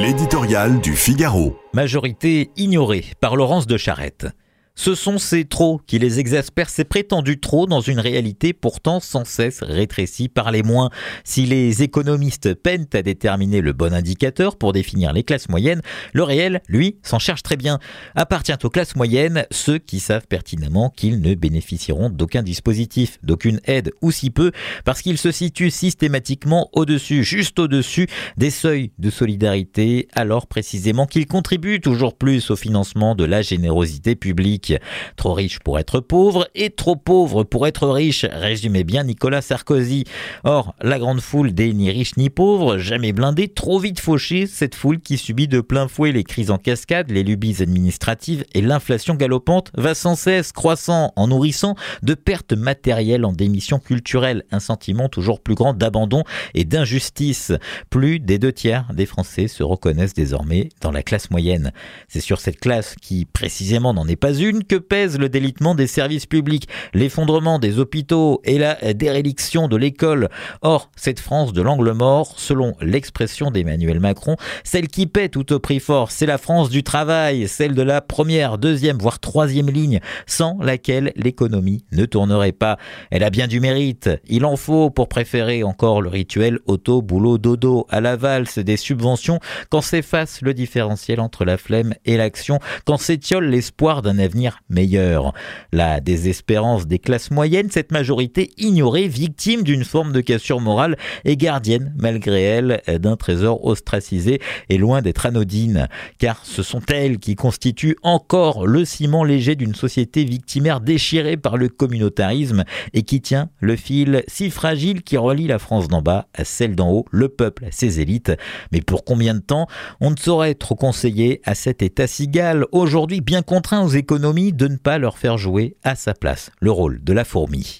L'éditorial du Figaro. Majorité ignorée par Laurence de Charette. Ce sont ces trop qui les exaspèrent, ces prétendus trop dans une réalité pourtant sans cesse rétrécie par les moins. Si les économistes peinent à déterminer le bon indicateur pour définir les classes moyennes, le réel, lui, s'en cherche très bien. Appartient aux classes moyennes ceux qui savent pertinemment qu'ils ne bénéficieront d'aucun dispositif, d'aucune aide ou si peu, parce qu'ils se situent systématiquement au-dessus, juste au-dessus des seuils de solidarité, alors précisément qu'ils contribuent toujours plus au financement de la générosité publique. Trop riche pour être pauvre et trop pauvre pour être riche, résumait bien Nicolas Sarkozy. Or, la grande foule des ni riches ni pauvres, jamais blindés, trop vite fauchés, cette foule qui subit de plein fouet les crises en cascade, les lubies administratives et l'inflation galopante, va sans cesse croissant en nourrissant de pertes matérielles en démission culturelle, un sentiment toujours plus grand d'abandon et d'injustice. Plus des deux tiers des Français se reconnaissent désormais dans la classe moyenne. C'est sur cette classe qui précisément n'en est pas une que pèse le délitement des services publics, l'effondrement des hôpitaux et la déréliction de l'école. Or, cette France de l'angle mort, selon l'expression d'Emmanuel Macron, celle qui paie tout au prix fort, c'est la France du travail, celle de la première, deuxième, voire troisième ligne, sans laquelle l'économie ne tournerait pas. Elle a bien du mérite. Il en faut pour préférer encore le rituel auto, boulot, dodo à la valse des subventions quand s'efface le différentiel entre la flemme et l'action, quand s'étiole l'espoir d'un avenir meilleure. La désespérance des classes moyennes, cette majorité ignorée, victime d'une forme de cassure morale et gardienne, malgré elle, d'un trésor ostracisé et loin d'être anodine, car ce sont elles qui constituent encore le ciment léger d'une société victimaire déchirée par le communautarisme et qui tient le fil si fragile qui relie la France d'en bas à celle d'en haut, le peuple à ses élites. Mais pour combien de temps? On ne saurait trop conseiller à cet état cigale, aujourd'hui bien contraint aux économies de ne pas leur faire jouer à sa place le rôle de la fourmi.